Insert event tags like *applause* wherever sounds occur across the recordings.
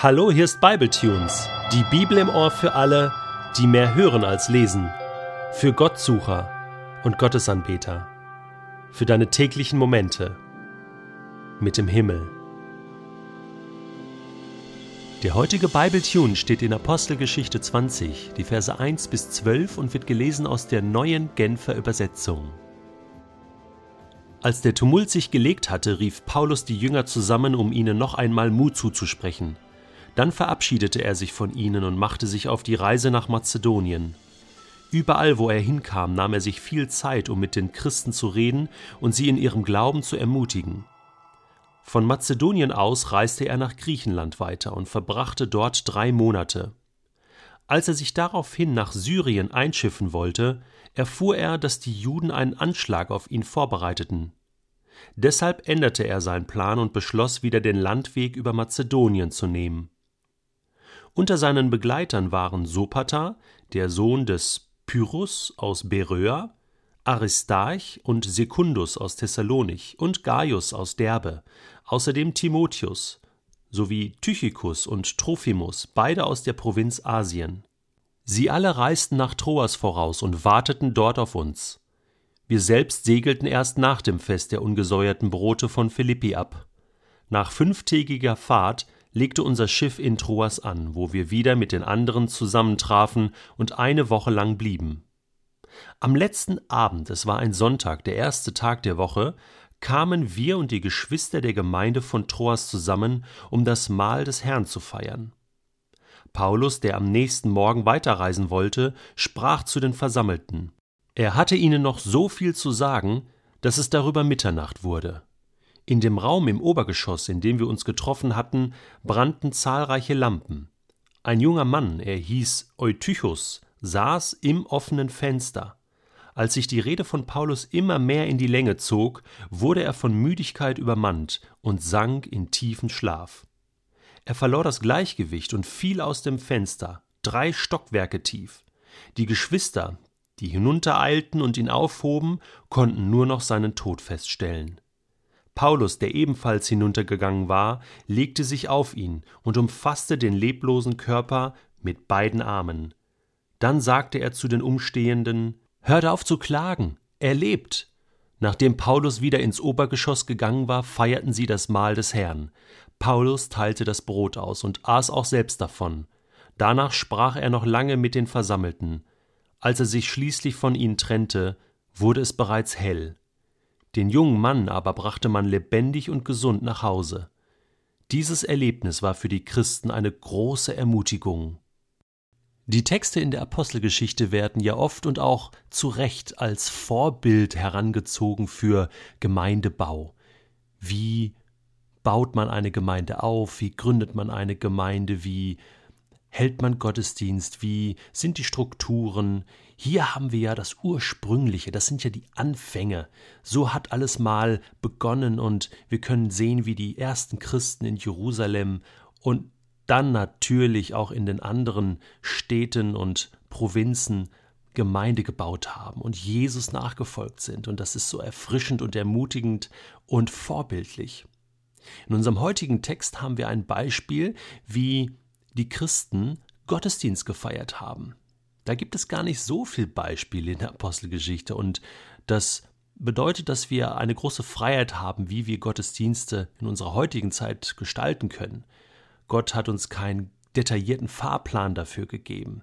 Hallo, hier ist Bibletunes, die Bibel im Ohr für alle, die mehr hören als lesen, für Gottsucher und Gottesanbeter, für deine täglichen Momente mit dem Himmel. Der heutige Bibletune steht in Apostelgeschichte 20, die Verse 1 bis 12 und wird gelesen aus der neuen Genfer Übersetzung. Als der Tumult sich gelegt hatte, rief Paulus die Jünger zusammen, um ihnen noch einmal Mut zuzusprechen. Dann verabschiedete er sich von ihnen und machte sich auf die Reise nach Mazedonien. Überall, wo er hinkam, nahm er sich viel Zeit, um mit den Christen zu reden und sie in ihrem Glauben zu ermutigen. Von Mazedonien aus reiste er nach Griechenland weiter und verbrachte dort drei Monate. Als er sich daraufhin nach Syrien einschiffen wollte, erfuhr er, dass die Juden einen Anschlag auf ihn vorbereiteten. Deshalb änderte er seinen Plan und beschloss, wieder den Landweg über Mazedonien zu nehmen. Unter seinen Begleitern waren Sopater, der Sohn des Pyrrhus aus Beröa, Aristarch und Sekundus aus Thessalonich und Gaius aus Derbe, außerdem Timotheus, sowie Tychicus und Trophimus, beide aus der Provinz Asien. Sie alle reisten nach Troas voraus und warteten dort auf uns. Wir selbst segelten erst nach dem Fest der ungesäuerten Brote von Philippi ab. Nach fünftägiger Fahrt legte unser Schiff in Troas an, wo wir wieder mit den anderen zusammentrafen und eine Woche lang blieben. Am letzten Abend, es war ein Sonntag, der erste Tag der Woche, kamen wir und die Geschwister der Gemeinde von Troas zusammen, um das Mahl des Herrn zu feiern. Paulus, der am nächsten Morgen weiterreisen wollte, sprach zu den Versammelten. Er hatte ihnen noch so viel zu sagen, dass es darüber Mitternacht wurde. In dem Raum im Obergeschoss, in dem wir uns getroffen hatten, brannten zahlreiche Lampen. Ein junger Mann, er hieß Eutychus, saß im offenen Fenster. Als sich die Rede von Paulus immer mehr in die Länge zog, wurde er von Müdigkeit übermannt und sank in tiefen Schlaf. Er verlor das Gleichgewicht und fiel aus dem Fenster, drei Stockwerke tief. Die Geschwister, die hinuntereilten und ihn aufhoben, konnten nur noch seinen Tod feststellen. Paulus, der ebenfalls hinuntergegangen war, legte sich auf ihn und umfasste den leblosen Körper mit beiden Armen. Dann sagte er zu den Umstehenden Hört auf zu klagen, er lebt. Nachdem Paulus wieder ins Obergeschoss gegangen war, feierten sie das Mahl des Herrn. Paulus teilte das Brot aus und aß auch selbst davon. Danach sprach er noch lange mit den Versammelten. Als er sich schließlich von ihnen trennte, wurde es bereits hell. Den jungen Mann aber brachte man lebendig und gesund nach Hause. Dieses Erlebnis war für die Christen eine große Ermutigung. Die Texte in der Apostelgeschichte werden ja oft und auch zu Recht als Vorbild herangezogen für Gemeindebau. Wie baut man eine Gemeinde auf? Wie gründet man eine Gemeinde? Wie hält man Gottesdienst? Wie sind die Strukturen? Hier haben wir ja das Ursprüngliche, das sind ja die Anfänge. So hat alles mal begonnen und wir können sehen, wie die ersten Christen in Jerusalem und dann natürlich auch in den anderen Städten und Provinzen Gemeinde gebaut haben und Jesus nachgefolgt sind. Und das ist so erfrischend und ermutigend und vorbildlich. In unserem heutigen Text haben wir ein Beispiel, wie die Christen Gottesdienst gefeiert haben. Da gibt es gar nicht so viel Beispiele in der Apostelgeschichte und das bedeutet, dass wir eine große Freiheit haben, wie wir Gottesdienste in unserer heutigen Zeit gestalten können. Gott hat uns keinen detaillierten Fahrplan dafür gegeben.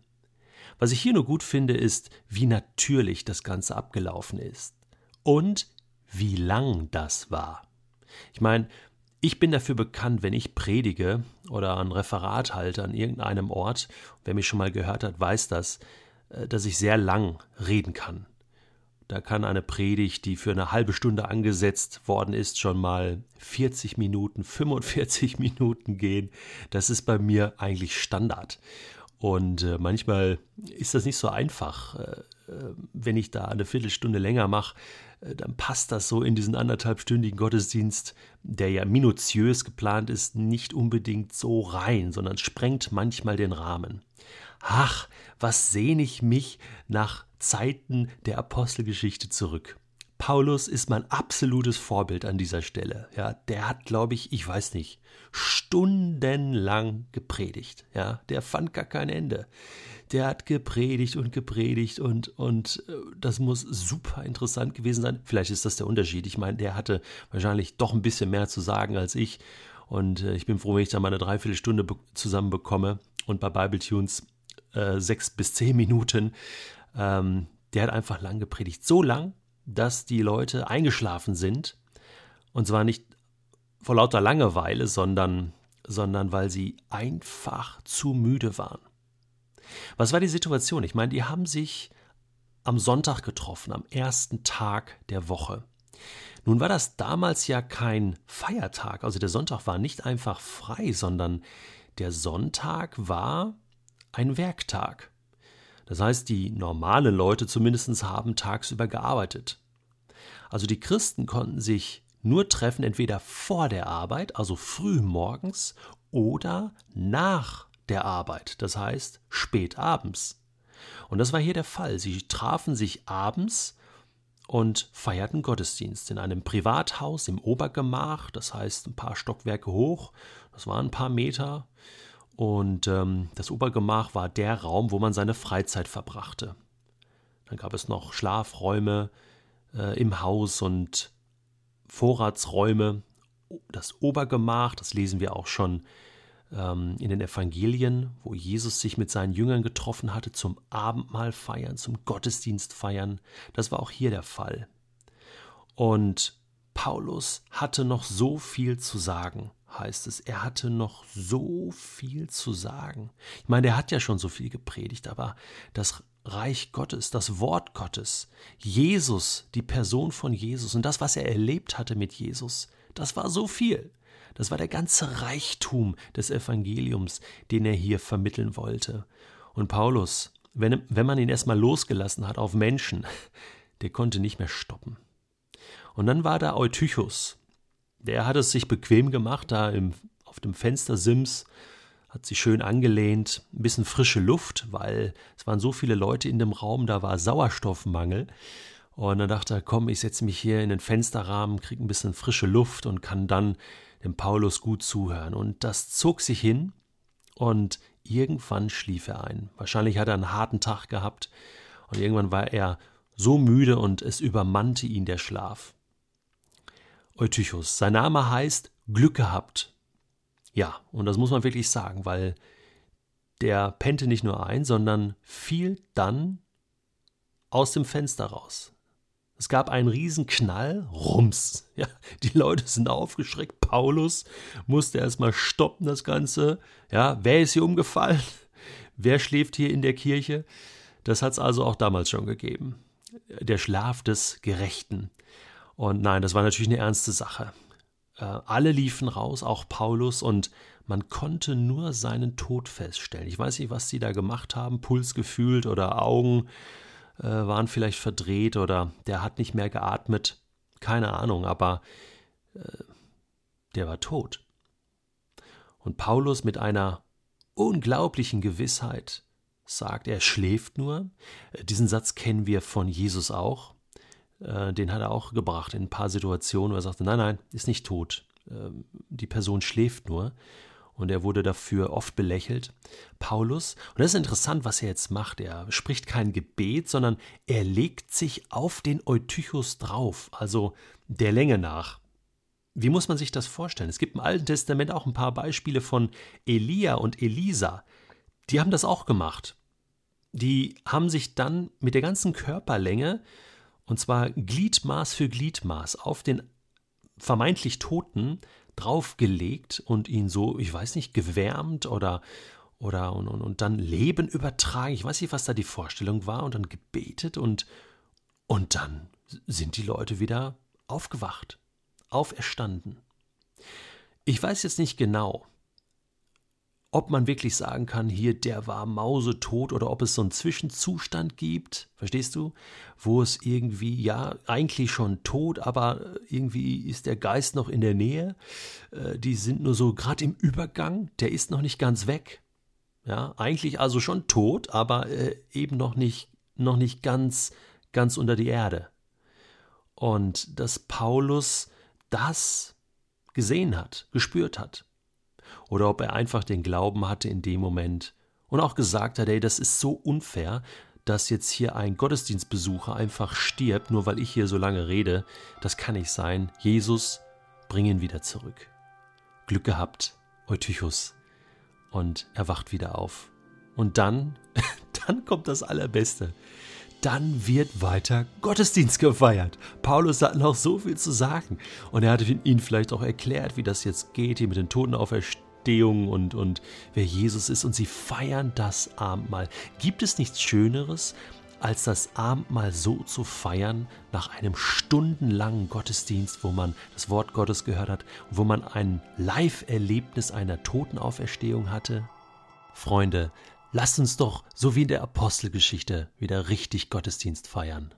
Was ich hier nur gut finde, ist, wie natürlich das Ganze abgelaufen ist und wie lang das war. Ich meine, ich bin dafür bekannt, wenn ich predige oder ein Referat halte an irgendeinem Ort, wer mich schon mal gehört hat, weiß das, äh, dass ich sehr lang reden kann. Da kann eine Predigt, die für eine halbe Stunde angesetzt worden ist, schon mal 40 Minuten, 45 *laughs* Minuten gehen. Das ist bei mir eigentlich Standard. Und äh, manchmal ist das nicht so einfach. Äh, wenn ich da eine Viertelstunde länger mache, äh, dann passt das so in diesen anderthalbstündigen Gottesdienst, der ja minutiös geplant ist, nicht unbedingt so rein, sondern sprengt manchmal den Rahmen. Ach, was sehne ich mich nach Zeiten der Apostelgeschichte zurück. Paulus ist mein absolutes Vorbild an dieser Stelle. Ja, der hat, glaube ich, ich weiß nicht, stundenlang gepredigt. Ja, der fand gar kein Ende. Der hat gepredigt und gepredigt und, und äh, das muss super interessant gewesen sein. Vielleicht ist das der Unterschied. Ich meine, der hatte wahrscheinlich doch ein bisschen mehr zu sagen als ich. Und äh, ich bin froh, wenn ich da mal eine Dreiviertelstunde zusammen bekomme und bei Bible Tunes äh, sechs bis zehn Minuten. Ähm, der hat einfach lang gepredigt. So lang, dass die Leute eingeschlafen sind. Und zwar nicht vor lauter Langeweile, sondern, sondern weil sie einfach zu müde waren. Was war die Situation? Ich meine, die haben sich am Sonntag getroffen, am ersten Tag der Woche. Nun war das damals ja kein Feiertag, also der Sonntag war nicht einfach frei, sondern der Sonntag war ein Werktag. Das heißt, die normalen Leute zumindest haben tagsüber gearbeitet. Also die Christen konnten sich nur treffen, entweder vor der Arbeit, also früh morgens, oder nach der Arbeit, das heißt spät abends. Und das war hier der Fall. Sie trafen sich abends und feierten Gottesdienst in einem Privathaus im Obergemach, das heißt ein paar Stockwerke hoch, das waren ein paar Meter, und ähm, das Obergemach war der Raum, wo man seine Freizeit verbrachte. Dann gab es noch Schlafräume äh, im Haus und Vorratsräume. Das Obergemach, das lesen wir auch schon ähm, in den Evangelien, wo Jesus sich mit seinen Jüngern getroffen hatte zum Abendmahl feiern, zum Gottesdienst feiern. Das war auch hier der Fall. Und Paulus hatte noch so viel zu sagen heißt es, er hatte noch so viel zu sagen. Ich meine, er hat ja schon so viel gepredigt, aber das Reich Gottes, das Wort Gottes, Jesus, die Person von Jesus und das, was er erlebt hatte mit Jesus, das war so viel. Das war der ganze Reichtum des Evangeliums, den er hier vermitteln wollte. Und Paulus, wenn, wenn man ihn erstmal losgelassen hat auf Menschen, *laughs* der konnte nicht mehr stoppen. Und dann war da Eutychus, der hat es sich bequem gemacht, da im, auf dem Fenstersims, hat sich schön angelehnt, ein bisschen frische Luft, weil es waren so viele Leute in dem Raum, da war Sauerstoffmangel. Und dann dachte er, komm, ich setze mich hier in den Fensterrahmen, kriege ein bisschen frische Luft und kann dann dem Paulus gut zuhören. Und das zog sich hin und irgendwann schlief er ein. Wahrscheinlich hat er einen harten Tag gehabt und irgendwann war er so müde und es übermannte ihn der Schlaf. Eutychus. Sein Name heißt Glück gehabt. Ja, und das muss man wirklich sagen, weil der pennte nicht nur ein, sondern fiel dann aus dem Fenster raus. Es gab einen riesen Knall, Rums. *laughs* Ja, die Leute sind aufgeschreckt. Paulus musste erstmal stoppen, das Ganze. Ja, wer ist hier umgefallen? *laughs* Wer schläft hier in der Kirche? Das hat es also auch damals schon gegeben. Der Schlaf des Gerechten. Und nein, das war natürlich eine ernste Sache. Äh, alle liefen raus, auch Paulus, und man konnte nur seinen Tod feststellen. Ich weiß nicht, was sie da gemacht haben, Puls gefühlt oder Augen äh, waren vielleicht verdreht oder der hat nicht mehr geatmet. Keine Ahnung, aber äh, der war tot. Und Paulus mit einer unglaublichen Gewissheit sagt, er schläft nur. Äh, diesen Satz kennen wir von Jesus auch. Äh, den hat er auch gebracht in ein paar Situationen, wo er sagte, nein, nein, ist nicht tot. Ähm, die Person schläft nur. Und er wurde dafür oft belächelt. Paulus, und das ist interessant, was er jetzt macht. Er spricht kein Gebet, sondern er legt sich auf den Eutychus drauf, also der Länge nach. Wie muss man sich das vorstellen? Es gibt im Alten Testament auch ein paar Beispiele von Elia und Elisa. Die haben das auch gemacht. Die haben sich dann mit der ganzen Körperlänge und zwar Gliedmaß für Gliedmaß auf den vermeintlich Toten draufgelegt und ihn so, ich weiß nicht, gewärmt oder oder und, und, und dann Leben übertragen. Ich weiß nicht, was da die Vorstellung war und dann gebetet und und dann sind die Leute wieder aufgewacht, auferstanden. Ich weiß jetzt nicht genau, ob man wirklich sagen kann, hier, der war mausetot oder ob es so einen Zwischenzustand gibt, verstehst du, wo es irgendwie, ja, eigentlich schon tot, aber irgendwie ist der Geist noch in der Nähe, äh, die sind nur so gerade im Übergang, der ist noch nicht ganz weg, ja, eigentlich also schon tot, aber äh, eben noch nicht, noch nicht ganz, ganz unter die Erde. und dass Paulus das gesehen hat, gespürt hat. Oder ob er einfach den Glauben hatte in dem Moment und auch gesagt hat, ey, das ist so unfair, dass jetzt hier ein Gottesdienstbesucher einfach stirbt, nur weil ich hier so lange rede. Das kann nicht sein. Jesus, bring ihn wieder zurück. Glück gehabt, Eutychus. Und er wacht wieder auf. Und dann, *laughs* dann kommt das Allerbeste dann wird weiter Gottesdienst gefeiert. Paulus hat noch so viel zu sagen. Und er hat ihnen vielleicht auch erklärt, wie das jetzt geht, hier mit den Totenauferstehungen und, und wer Jesus ist. Und sie feiern das Abendmahl. Gibt es nichts Schöneres, als das Abendmahl so zu feiern, nach einem stundenlangen Gottesdienst, wo man das Wort Gottes gehört hat, wo man ein Live-Erlebnis einer Totenauferstehung hatte? Freunde, Lasst uns doch, so wie in der Apostelgeschichte, wieder richtig Gottesdienst feiern.